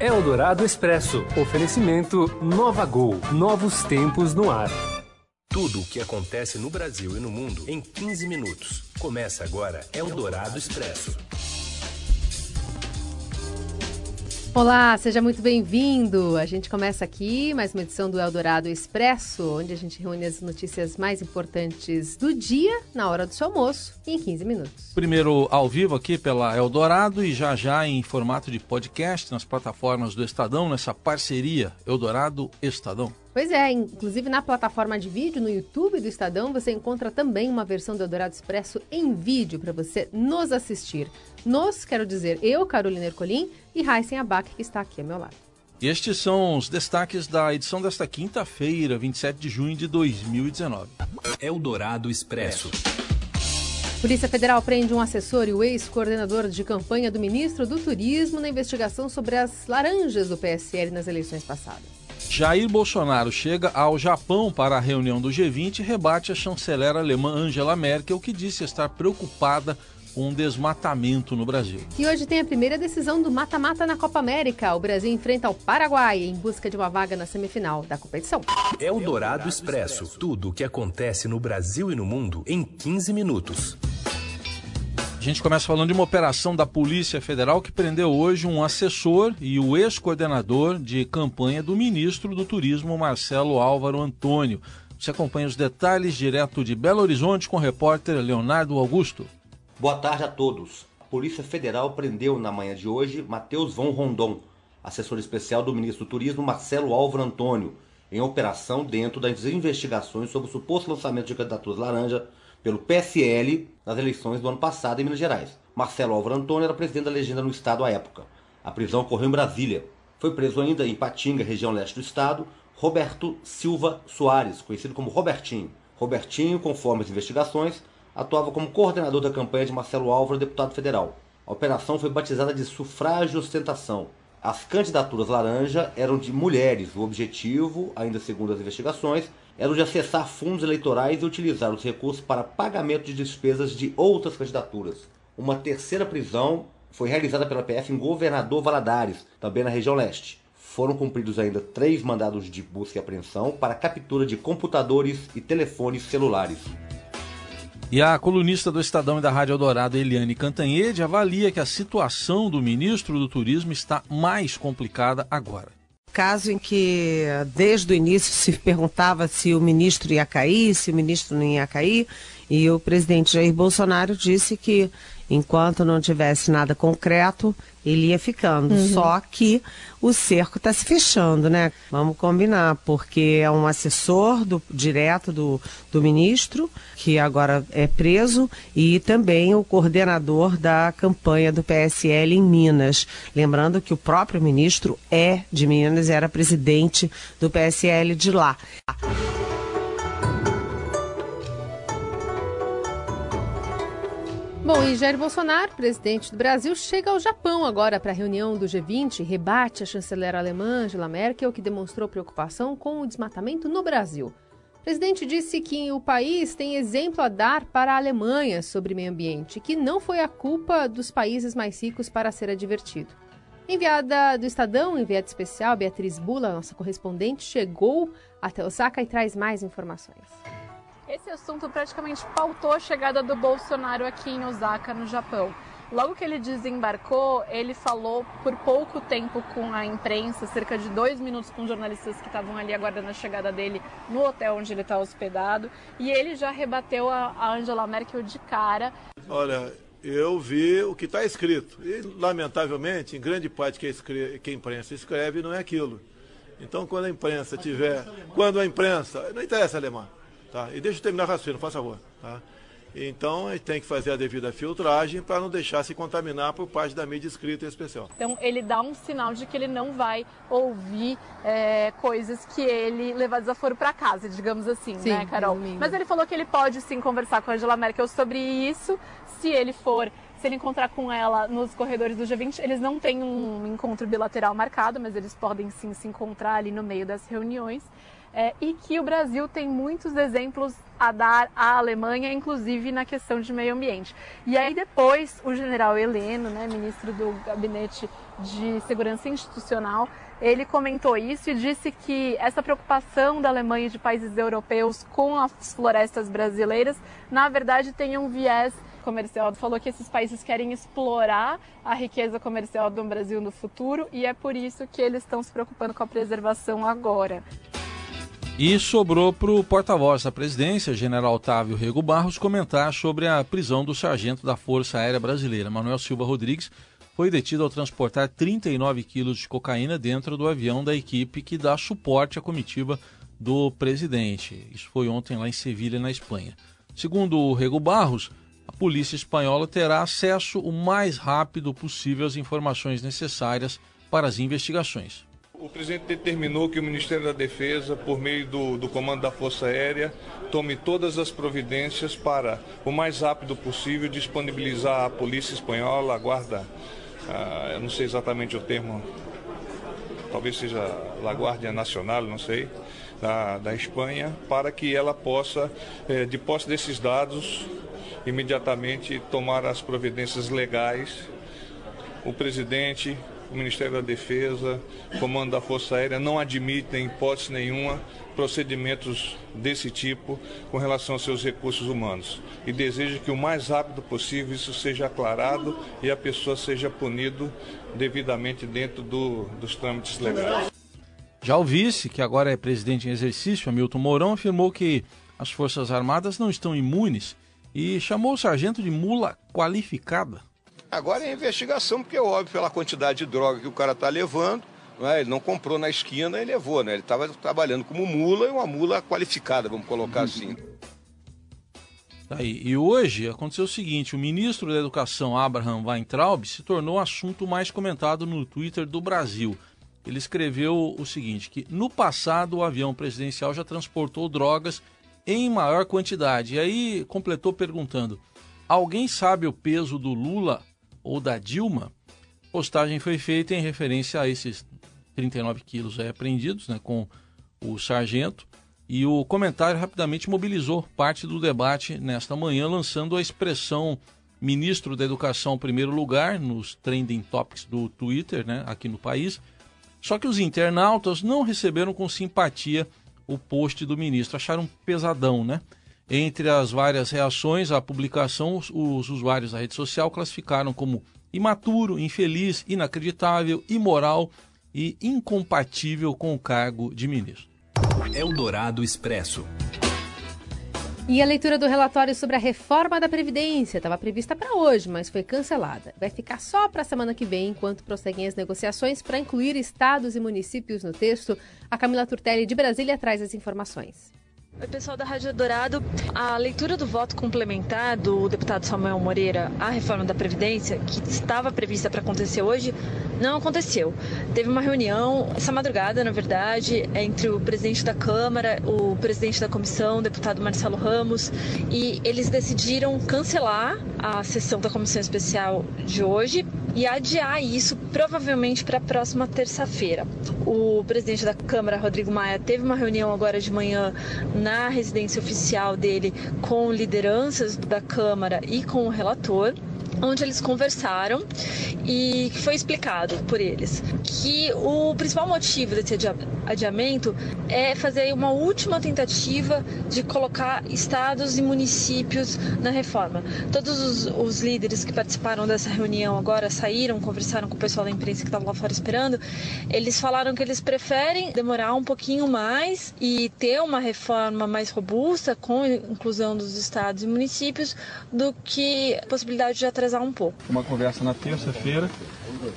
Eldorado Expresso. Oferecimento Nova Gol. Novos tempos no ar. Tudo o que acontece no Brasil e no mundo em 15 minutos. Começa agora Eldorado Expresso. Olá, seja muito bem-vindo. A gente começa aqui mais uma edição do Eldorado Expresso, onde a gente reúne as notícias mais importantes do dia na hora do seu almoço em 15 minutos. Primeiro ao vivo aqui pela Eldorado e já já em formato de podcast nas plataformas do Estadão, nessa parceria Eldorado Estadão. Pois é, inclusive na plataforma de vídeo no YouTube do Estadão você encontra também uma versão do Eldorado Expresso em vídeo para você nos assistir. Nos, quero dizer, eu, Carolina Ercolim e Raíssen Abac, que está aqui ao meu lado. Estes são os destaques da edição desta quinta-feira, 27 de junho de 2019. Eldorado Expresso. Polícia Federal prende um assessor e o ex-coordenador de campanha do ministro do Turismo na investigação sobre as laranjas do PSL nas eleições passadas. Jair Bolsonaro chega ao Japão para a reunião do G20 e rebate a chanceler alemã Angela Merkel, que disse estar preocupada com o desmatamento no Brasil. E hoje tem a primeira decisão do mata-mata na Copa América. O Brasil enfrenta o Paraguai em busca de uma vaga na semifinal da competição. Eldorado Expresso. Tudo o que acontece no Brasil e no mundo em 15 minutos. Gente começa falando de uma operação da Polícia Federal que prendeu hoje um assessor e o ex-coordenador de campanha do ministro do Turismo, Marcelo Álvaro Antônio. Você acompanha os detalhes direto de Belo Horizonte com o repórter Leonardo Augusto. Boa tarde a todos. A Polícia Federal prendeu na manhã de hoje Matheus Von Rondon, assessor especial do ministro do Turismo Marcelo Álvaro Antônio, em operação dentro das investigações sobre o suposto lançamento de candidaturas laranja pelo PSL nas eleições do ano passado em Minas Gerais. Marcelo Álvaro Antônio era presidente da legenda no estado à época. A prisão ocorreu em Brasília. Foi preso ainda em Patinga, região leste do estado, Roberto Silva Soares, conhecido como Robertinho. Robertinho, conforme as investigações, atuava como coordenador da campanha de Marcelo Álvaro, deputado federal. A operação foi batizada de sufrágio ostentação. As candidaturas laranja eram de mulheres. O objetivo, ainda segundo as investigações, era o de acessar fundos eleitorais e utilizar os recursos para pagamento de despesas de outras candidaturas. Uma terceira prisão foi realizada pela PF em Governador Valadares, também na região leste. Foram cumpridos ainda três mandados de busca e apreensão para captura de computadores e telefones celulares. E a colunista do Estadão e da Rádio Eldorado, Eliane Cantanhede, avalia que a situação do ministro do Turismo está mais complicada agora. Caso em que desde o início se perguntava se o ministro ia cair, se o ministro não ia cair, e o presidente Jair Bolsonaro disse que enquanto não tivesse nada concreto, ele ia ficando. Uhum. Só que o cerco está se fechando, né? Vamos combinar, porque é um assessor do, direto do, do ministro, que agora é preso, e também o coordenador da campanha do PSL em Minas. Lembrando que o próprio ministro é de Minas, era presidente do PSL de lá. Bom, e Jair Bolsonaro, presidente do Brasil, chega ao Japão agora para a reunião do G20 e rebate a chanceler alemã Angela Merkel, que demonstrou preocupação com o desmatamento no Brasil. O presidente disse que o país tem exemplo a dar para a Alemanha sobre meio ambiente, que não foi a culpa dos países mais ricos para ser advertido. Enviada do Estadão, enviada especial, Beatriz Bula, nossa correspondente, chegou até Osaka e traz mais informações. Esse assunto praticamente pautou a chegada do Bolsonaro aqui em Osaka, no Japão. Logo que ele desembarcou, ele falou por pouco tempo com a imprensa, cerca de dois minutos com jornalistas que estavam ali aguardando a chegada dele no hotel onde ele está hospedado, e ele já rebateu a Angela Merkel de cara. Olha, eu vi o que está escrito, e lamentavelmente, em grande parte que a, escreve, que a imprensa escreve não é aquilo. Então, quando a imprensa tiver. Quando a imprensa. Não interessa, alemão Tá? E deixa eu terminar o raciocínio, por favor. Tá? Então, a gente tem que fazer a devida filtragem para não deixar se contaminar por parte da mídia escrita em especial. Então, ele dá um sinal de que ele não vai ouvir é, coisas que ele levar desaforo para casa, digamos assim, sim, né, Carol? Resumindo. Mas ele falou que ele pode sim conversar com a Angela Merkel sobre isso, se ele for se ele encontrar com ela nos corredores do G20, eles não têm um encontro bilateral marcado, mas eles podem sim se encontrar ali no meio das reuniões. É, e que o Brasil tem muitos exemplos a dar à Alemanha, inclusive na questão de meio ambiente. E aí depois o general Heleno, né, ministro do Gabinete de Segurança Institucional, ele comentou isso e disse que essa preocupação da Alemanha e de países europeus com as florestas brasileiras, na verdade, tem um viés comercial. Falou que esses países querem explorar a riqueza comercial do Brasil no futuro e é por isso que eles estão se preocupando com a preservação agora. E sobrou para o porta-voz da presidência, general Otávio Rego Barros, comentar sobre a prisão do sargento da Força Aérea Brasileira, Manuel Silva Rodrigues, foi detido ao transportar 39 quilos de cocaína dentro do avião da equipe que dá suporte à comitiva do presidente. Isso foi ontem lá em Sevilha, na Espanha. Segundo o Rego Barros, polícia espanhola terá acesso o mais rápido possível às informações necessárias para as investigações. O presidente determinou que o Ministério da Defesa, por meio do, do, Comando da Força Aérea, tome todas as providências para, o mais rápido possível, disponibilizar à Polícia Espanhola, a Guarda ah, eu não sei exatamente o termo, talvez seja La Guardia Nacional, não sei, da, da Espanha, para que ela possa, eh, de posse desses dados, imediatamente tomar as providências legais. O presidente, o Ministério da Defesa, o Comando da Força Aérea não admitem, em hipótese nenhuma, procedimentos desse tipo com relação aos seus recursos humanos e deseja que o mais rápido possível isso seja aclarado e a pessoa seja punido devidamente dentro do, dos trâmites legais. Já o vice, que agora é presidente em exercício, Hamilton Mourão, afirmou que as Forças Armadas não estão imunes e chamou o sargento de mula qualificada. Agora é investigação, porque é óbvio pela quantidade de droga que o cara está levando é? Ele não comprou na esquina e levou, né? Ele estava trabalhando como mula e uma mula qualificada, vamos colocar assim. Aí, e hoje aconteceu o seguinte: o ministro da Educação, Abraham Weintraub, se tornou o assunto mais comentado no Twitter do Brasil. Ele escreveu o seguinte: que no passado o avião presidencial já transportou drogas em maior quantidade. E aí completou perguntando: alguém sabe o peso do Lula ou da Dilma? postagem foi feita em referência a esses 39 quilos é, apreendidos né, com o sargento. E o comentário rapidamente mobilizou parte do debate nesta manhã, lançando a expressão ministro da Educação primeiro lugar nos trending topics do Twitter né, aqui no país. Só que os internautas não receberam com simpatia o post do ministro, acharam pesadão, né? Entre as várias reações à publicação, os, os usuários da rede social classificaram como imaturo, infeliz, inacreditável, imoral e incompatível com o cargo de ministro. Eldorado Expresso. E a leitura do relatório sobre a reforma da Previdência estava prevista para hoje, mas foi cancelada. Vai ficar só para a semana que vem, enquanto prosseguem as negociações para incluir estados e municípios no texto. A Camila Turtelli de Brasília traz as informações. Oi, pessoal da Rádio Dourado. A leitura do voto complementar do deputado Samuel Moreira à reforma da Previdência, que estava prevista para acontecer hoje, não aconteceu. Teve uma reunião, essa madrugada, na verdade, entre o presidente da Câmara, o presidente da comissão, o deputado Marcelo Ramos, e eles decidiram cancelar a sessão da comissão especial de hoje e adiar isso provavelmente para a próxima terça-feira. O presidente da Câmara, Rodrigo Maia, teve uma reunião agora de manhã na residência oficial dele com lideranças da Câmara e com o relator onde eles conversaram e foi explicado por eles que o principal motivo desse adiamento é fazer uma última tentativa de colocar estados e municípios na reforma. Todos os, os líderes que participaram dessa reunião agora saíram, conversaram com o pessoal da imprensa que estava lá fora esperando. Eles falaram que eles preferem demorar um pouquinho mais e ter uma reforma mais robusta com inclusão dos estados e municípios do que a possibilidade de atrasar um pouco. Uma conversa na terça-feira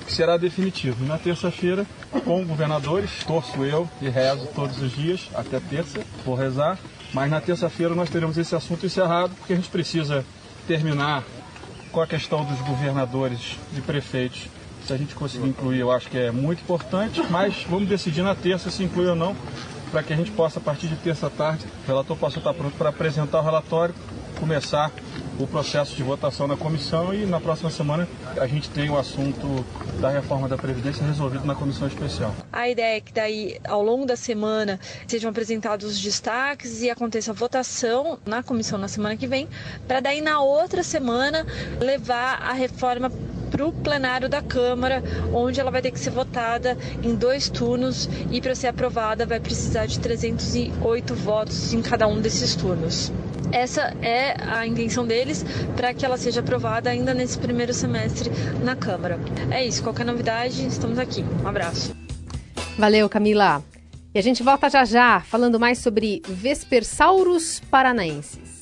que será definitivo. Na terça-feira, com governadores, torço eu e rezo todos os dias, até terça, vou rezar. Mas na terça-feira nós teremos esse assunto encerrado, porque a gente precisa terminar com a questão dos governadores e prefeitos. Se a gente conseguir incluir, eu acho que é muito importante, mas vamos decidir na terça se inclui ou não, para que a gente possa, a partir de terça-tarde, o relator possa estar pronto para apresentar o relatório, começar o processo de votação na comissão e na próxima semana a gente tem o assunto da reforma da Previdência resolvido na comissão especial. A ideia é que daí, ao longo da semana, sejam apresentados os destaques e aconteça a votação na comissão na semana que vem, para daí na outra semana levar a reforma para o plenário da Câmara, onde ela vai ter que ser votada em dois turnos e para ser aprovada vai precisar de 308 votos em cada um desses turnos. Essa é a intenção deles para que ela seja aprovada ainda nesse primeiro semestre na Câmara. É isso, qualquer novidade, estamos aqui. Um abraço. Valeu, Camila. E a gente volta já já falando mais sobre Vespersaurus paranaenses.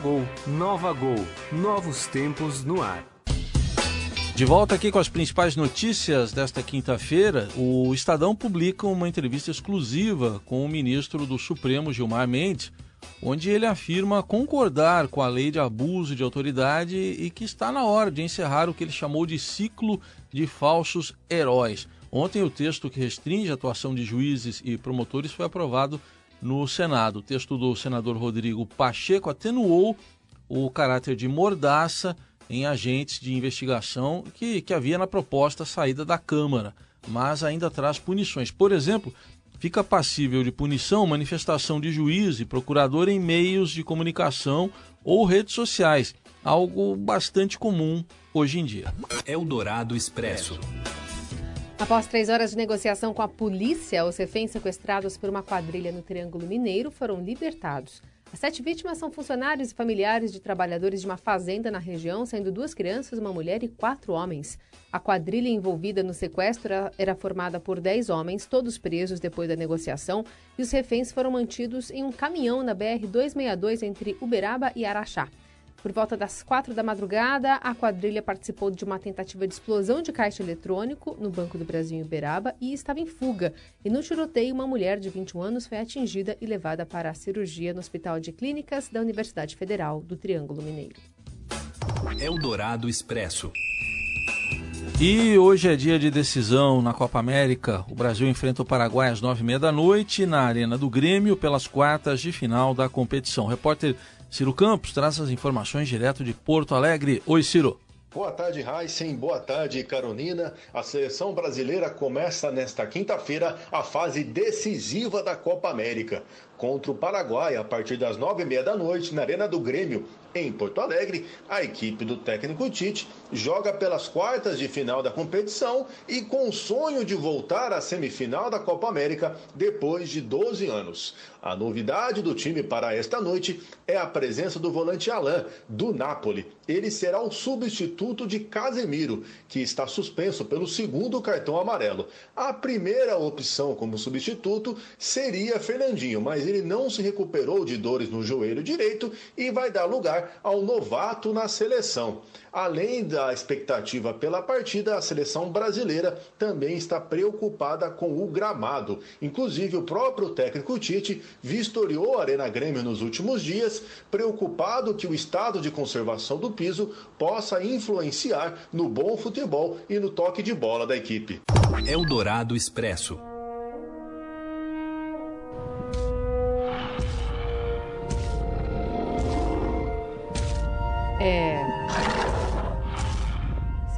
Gol. Nova Gol. Novos tempos no ar. De volta aqui com as principais notícias desta quinta-feira, o Estadão publica uma entrevista exclusiva com o ministro do Supremo, Gilmar Mendes, onde ele afirma concordar com a lei de abuso de autoridade e que está na hora de encerrar o que ele chamou de ciclo de falsos heróis. Ontem, o texto que restringe a atuação de juízes e promotores foi aprovado no Senado. O texto do senador Rodrigo Pacheco atenuou o caráter de mordaça em agentes de investigação que, que havia na proposta saída da Câmara, mas ainda traz punições. Por exemplo, fica passível de punição manifestação de juiz e procurador em meios de comunicação ou redes sociais, algo bastante comum hoje em dia. Eldorado Expresso. Após três horas de negociação com a polícia, os reféns sequestrados por uma quadrilha no Triângulo Mineiro foram libertados. As sete vítimas são funcionários e familiares de trabalhadores de uma fazenda na região, sendo duas crianças, uma mulher e quatro homens. A quadrilha envolvida no sequestro era formada por dez homens, todos presos depois da negociação, e os reféns foram mantidos em um caminhão na BR-262 entre Uberaba e Araxá. Por volta das quatro da madrugada, a quadrilha participou de uma tentativa de explosão de caixa eletrônico no Banco do Brasil em Uberaba e estava em fuga. E no tiroteio, uma mulher de 21 anos foi atingida e levada para a cirurgia no Hospital de Clínicas da Universidade Federal do Triângulo Mineiro. Eldorado Expresso. E hoje é dia de decisão na Copa América. O Brasil enfrenta o Paraguai às nove e meia da noite na Arena do Grêmio pelas quartas de final da competição. O repórter Ciro Campos traz as informações direto de Porto Alegre. Oi, Ciro. Boa tarde, Heisen. Boa tarde, Carolina. A seleção brasileira começa nesta quinta-feira a fase decisiva da Copa América. Contra o Paraguai, a partir das nove e meia da noite, na Arena do Grêmio, em Porto Alegre, a equipe do técnico Tite joga pelas quartas de final da competição e com o sonho de voltar à semifinal da Copa América depois de 12 anos. A novidade do time para esta noite é a presença do volante Alain, do Napoli. Ele será o substituto de Casemiro, que está suspenso pelo segundo cartão amarelo. A primeira opção como substituto seria Fernandinho, mas ele não se recuperou de dores no joelho direito e vai dar lugar ao novato na seleção. Além da expectativa pela partida, a seleção brasileira também está preocupada com o gramado. Inclusive, o próprio técnico Tite vistoriou a Arena Grêmio nos últimos dias, preocupado que o estado de conservação do piso possa influenciar no bom futebol e no toque de bola da equipe. Eldorado Expresso.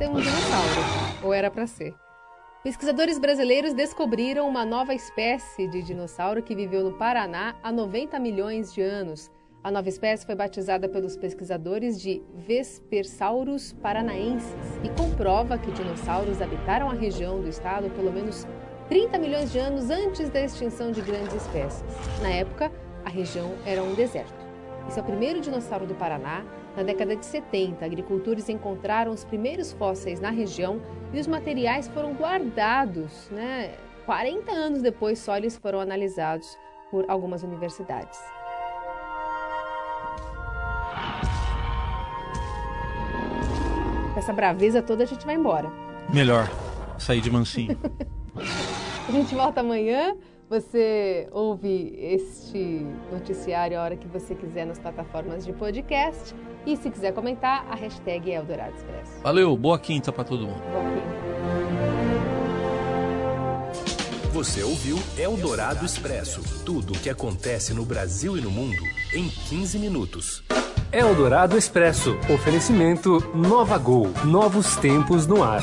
Ser um dinossauro. Ou era para ser. Pesquisadores brasileiros descobriram uma nova espécie de dinossauro que viveu no Paraná há 90 milhões de anos. A nova espécie foi batizada pelos pesquisadores de Vespersaurus paranaensis e comprova que dinossauros habitaram a região do estado pelo menos 30 milhões de anos antes da extinção de grandes espécies. Na época, a região era um deserto. Esse é o primeiro dinossauro do Paraná. Na década de 70, agricultores encontraram os primeiros fósseis na região e os materiais foram guardados. Né? 40 anos depois, só eles foram analisados por algumas universidades. essa braveza toda a gente vai embora. Melhor sair de mansinho. a gente volta amanhã. Você ouve este noticiário a hora que você quiser nas plataformas de podcast. E se quiser comentar, a hashtag é Eldorado Expresso. Valeu, boa quinta para todo mundo. Boa quinta. Você ouviu Eldorado Expresso tudo o que acontece no Brasil e no mundo em 15 minutos. Eldorado Expresso. Oferecimento Nova Gol. Novos tempos no ar.